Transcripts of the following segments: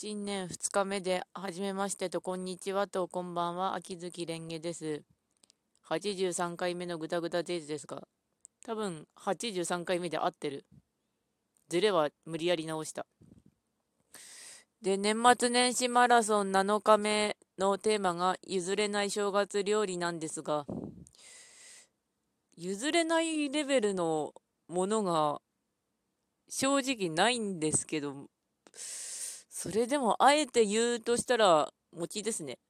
新年2日目で、はじめましてと、こんにちはと、こんばんは、秋月蓮華です。83回目のグダグダデイズですが、多分83回目で合ってる。ズレは無理やり直した。で、年末年始マラソン7日目のテーマが譲れない正月料理なんですが、譲れないレベルのものが正直ないんですけど、それでも、あえて言うとしたら、餅ですね。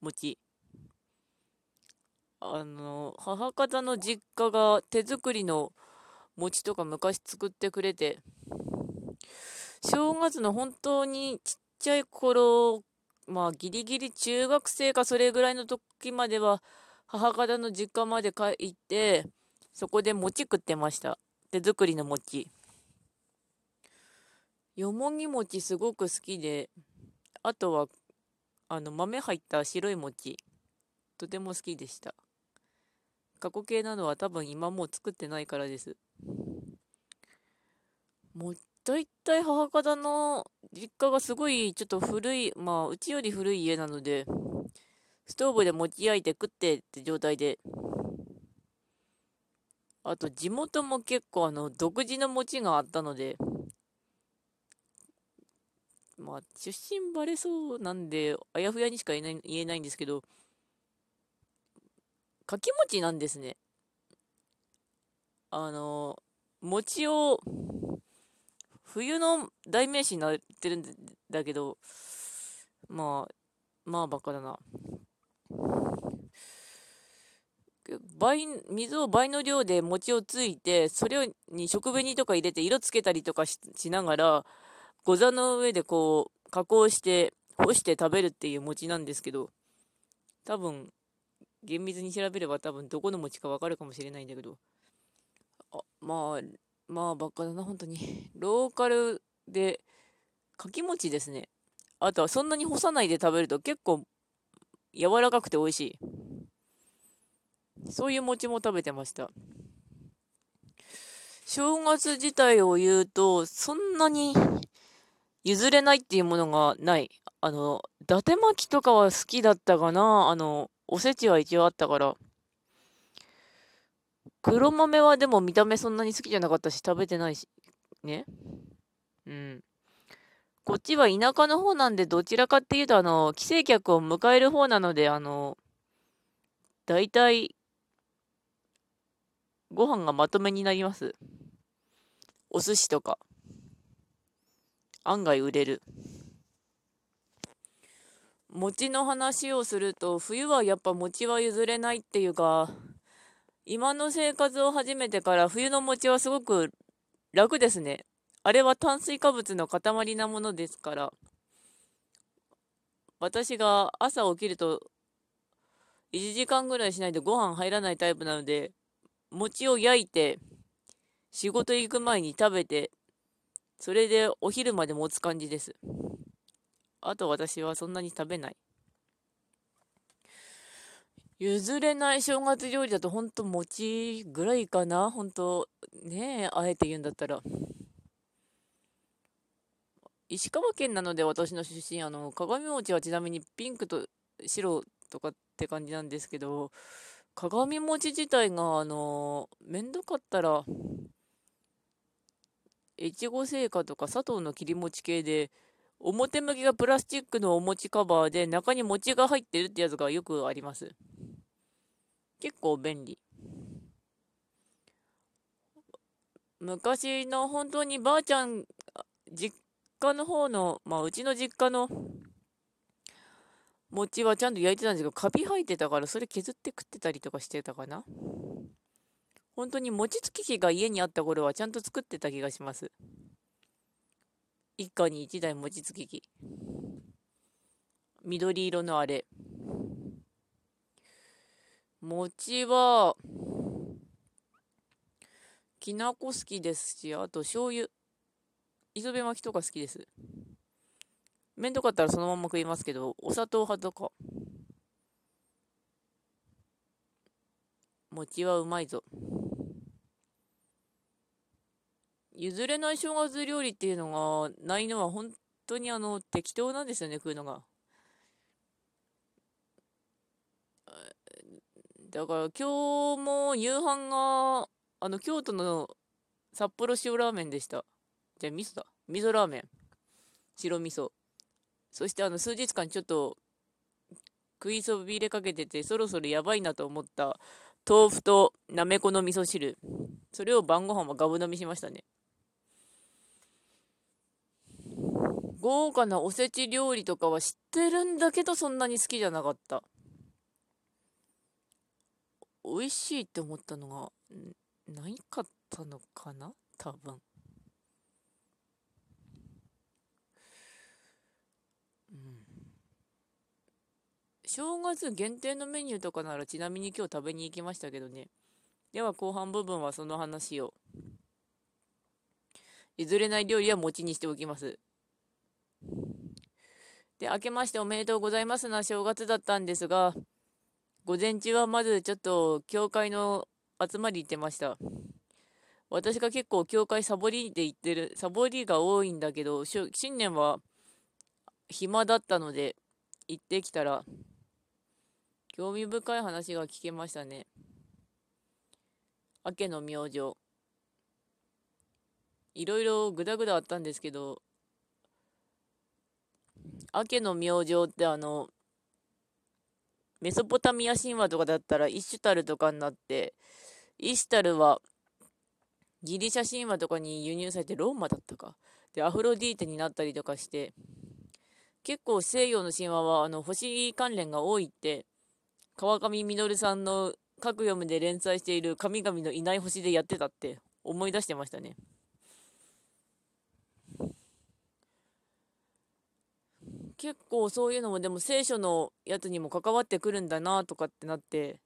餅。あの、母方の実家が手作りの餅とか昔作ってくれて、正月の本当にちっちゃい頃、まあギリギリ中学生かそれぐらいの時までは、母方の実家まで帰って、そこで餅食ってました。手作りの餅。よもぎ餅すごく好きで、あとは、あの、豆入った白い餅、とても好きでした。過去形なのは多分今もう作ってないからです。もう、大体母方の実家がすごいちょっと古い、まあ、うちより古い家なので、ストーブで餅焼いて食ってって状態で、あと地元も結構あの、独自の餅があったので、まあ、出身バレそうなんで、あやふやにしか言えない言えないんですけど、かき餅なんですね。あの、餅を、冬の代名詞になってるんだけど、まあ、まあ、バカだな。倍、水を倍の量で餅をついて、それに食紅とか入れて色つけたりとかしながら、ご座の上でこう、加工して、干して食べるっていう餅なんですけど、多分、厳密に調べれば多分どこの餅かわかるかもしれないんだけど、あまあ、まあ、ばっかだな、本当に。ローカルで、かき餅ですね。あとはそんなに干さないで食べると結構柔らかくて美味しい。そういう餅も食べてました。正月自体を言うと、そんなに譲れないっていうものがない。あの、伊達巻きとかは好きだったかな。あの、おせちは一応あったから。黒豆はでも見た目そんなに好きじゃなかったし、食べてないし、ね。うん。こっちは田舎の方なんで、どちらかっていうと、あの、帰省客を迎える方なので、あの、大体、ご飯がまとめになります。お寿司とか。案外売れる。餅の話をすると、冬はやっぱ餅は譲れないっていうか、今の生活を始めてから冬の餅はすごく楽ですね。あれは炭水化物の塊なものですから、私が朝起きると1時間ぐらいしないとご飯入らないタイプなので、餅を焼いて、仕事行く前に食べて、それでお昼まで持つ感じです。あと私はそんなに食べない。譲れない正月料理だとほんと餅ぐらいかなほんと、ねえ、あえて言うんだったら。石川県なので私の出身、あの、鏡餅はちなみにピンクと白とかって感じなんですけど、鏡餅自体が、あの、めんどかったら、越後製菓とか佐藤の切り餅系で、表向きがプラスチックのお餅カバーで中に餅が入ってるってやつがよくあります。結構便利。昔の本当にばあちゃん、実家の方の、まあうちの実家の餅はちゃんと焼いてたんですけど、カビ生えてたからそれ削って食ってたりとかしてたかな。本当に餅つき機が家にあった頃はちゃんと作ってた気がします。一家に一台餅つき機。緑色のあれ。餅は、きなこ好きですし、あと醤油。磯辺巻きとか好きです。めんどかったらそのまま食いますけど、お砂糖派とか。餅はうまいぞ。譲れない正月料理っていうのがないのは本当にあの、適当なんですよね、食うのが。だから今日も夕飯が、あの、京都の札幌塩ラーメンでした。じゃあ、味噌だ。味噌ラーメン。白味噌。そしてあの、数日間ちょっと、食いそびれかけてて、そろそろやばいなと思った豆腐となめこの味噌汁。それを晩ご飯はガブ飲みしましたね。豪華なおせち料理とかは知ってるんだけど、そんなに好きじゃなかった。美味しいって思ったのが、ないかったのかな？多分。うん。正月限定のメニューとかならちなみに今日食べに行きましたけどね。では後半部分はその話を。譲れない料理は餅にしておきます。で、明けましておめでとうございますな正月だったんですが、午前中はまずちょっと教会の集まり行ってました。私が結構教会サボりで行ってる、サボりが多いんだけど、新年は暇だったので行ってきたら、興味深い話が聞けましたね。明けの明星。いろいろぐだぐだあったんですけど、明けの明星ってあの、メソポタミア神話とかだったらイシュタルとかになって、イシュタルはギリシャ神話とかに輸入されてローマだったか。で、アフロディーテになったりとかして、結構西洋の神話はあの星関連が多いって、川上実さんの各読むで連載している神々のいない星でやってたって思い出してましたね。結構そういうのもでも聖書のやつにも関わってくるんだなとかってなって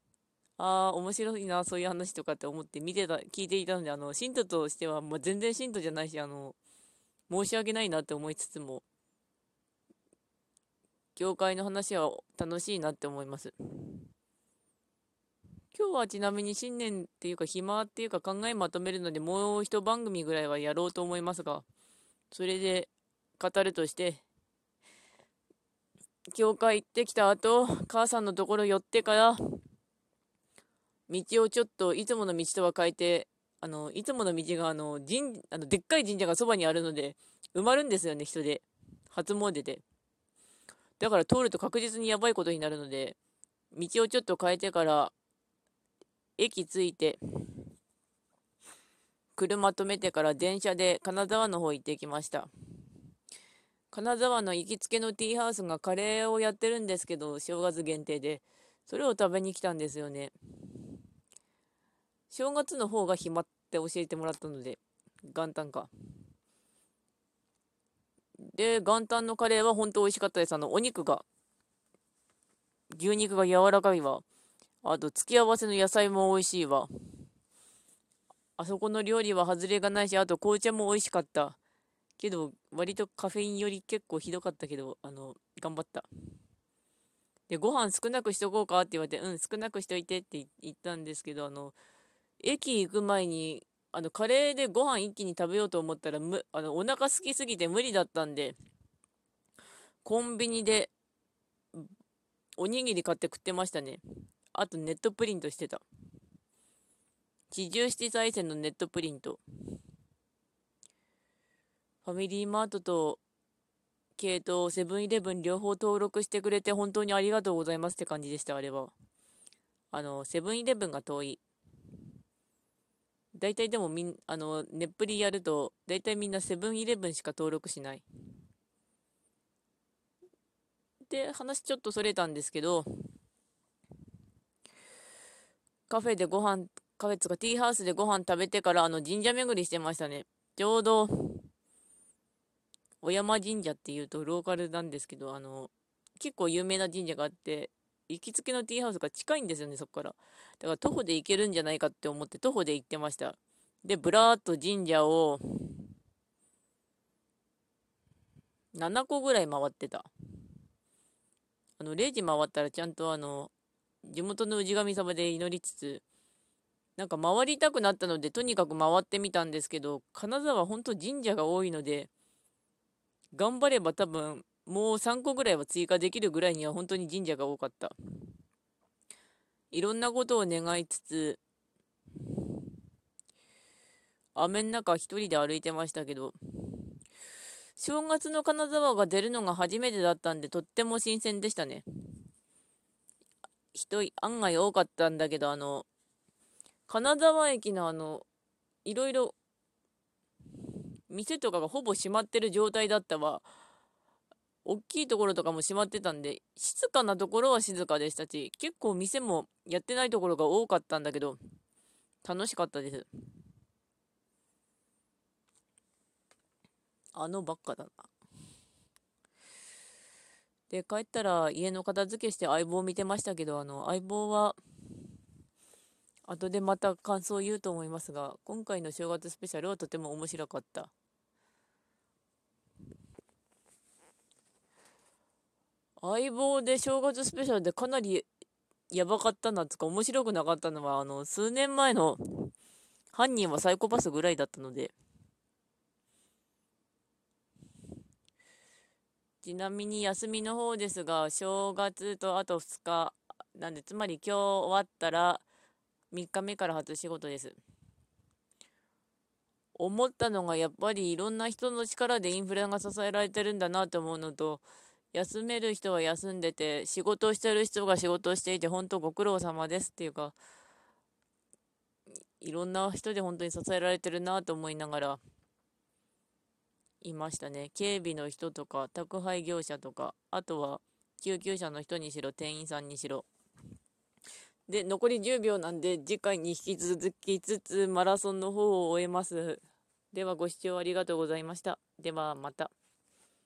ああ面白いなそういう話とかって思って見てた聞いていたのであの信徒としては、まあ、全然信徒じゃないしあの申し訳ないなって思いつつも教会の話は楽しいなって思います。今日はちなみに新年っていうか暇っていうか考えまとめるのでもう一番組ぐらいはやろうと思いますがそれで語るとして教会行ってきた後、母さんのところ寄ってから、道をちょっといつもの道とは変えて、あの、いつもの道があの、神、あの、でっかい神社がそばにあるので、埋まるんですよね、人で。初詣で。だから通ると確実にやばいことになるので、道をちょっと変えてから、駅着いて、車止めてから電車で金沢の方行ってきました。金沢の行きつけのティーハウスがカレーをやってるんですけど、正月限定で。それを食べに来たんですよね。正月の方が暇って教えてもらったので、元旦か。で、元旦のカレーは本当美味しかったです。あの、お肉が、牛肉が柔らかいわ。あと、付き合わせの野菜も美味しいわ。あそこの料理は外れがないし、あと紅茶も美味しかった。けど、割とカフェインより結構ひどかったけど、あの、頑張った。で、ご飯少なくしとこうかって言われて、うん、少なくしといてって言ったんですけど、あの、駅行く前に、あの、カレーでご飯一気に食べようと思ったら、む、あの、お腹空きすぎて無理だったんで、コンビニで、おにぎり買って食ってましたね。あとネットプリントしてた。地重七再生のネットプリント。ファミリーマートと系統セブンイレブン両方登録してくれて本当にありがとうございますって感じでした、あれは。あの、セブンイレブンが遠い。大体でもみん、あの、ネップリやると、大体みんなセブンイレブンしか登録しない。で、話ちょっとそれたんですけど、カフェでご飯、カフェつかティーハウスでご飯食べてからあの神社巡りしてましたね。ちょうど、小山神社っていうとローカルなんですけど、あの、結構有名な神社があって、行きつけのティーハウスが近いんですよね、そこから。だから徒歩で行けるんじゃないかって思って徒歩で行ってました。で、ぶらーっと神社を7個ぐらい回ってた。あの、0時回ったらちゃんとあの、地元の氏神様で祈りつつ、なんか回りたくなったので、とにかく回ってみたんですけど、金沢ほんと神社が多いので、頑張れば多分、もう3個ぐらいは追加できるぐらいには本当に神社が多かった。いろんなことを願いつつ、雨の中一人で歩いてましたけど、正月の金沢が出るのが初めてだったんで、とっても新鮮でしたね。人、案外多かったんだけど、あの、金沢駅のあの、いろいろ、店とかがほぼ閉まってる状態だったわ。大きいところとかも閉まってたんで、静かなところは静かでしたし、結構店もやってないところが多かったんだけど、楽しかったです。あのばっかだな。で、帰ったら家の片付けして相棒見てましたけど、あの、相棒は、後でまた感想を言うと思いますが、今回の正月スペシャルはとても面白かった。相棒で正月スペシャルでかなりやばかったなつか面白くなかったのは、あの、数年前の犯人はサイコパスぐらいだったので、ちなみに休みの方ですが、正月とあと2日、なんで、つまり今日終わったら、3日目から初仕事です。思ったのが、やっぱりいろんな人の力でインフレが支えられてるんだなと思うのと、休める人は休んでて、仕事をしてる人が仕事をしていて、本当ご苦労様ですっていうか、いろんな人で本当に支えられてるなと思いながら、いましたね。警備の人とか、宅配業者とか、あとは救急車の人にしろ、店員さんにしろ。で、残り10秒なんで、次回に引き続きつつ、マラソンの方を終えます。では、ご視聴ありがとうございました。では、また。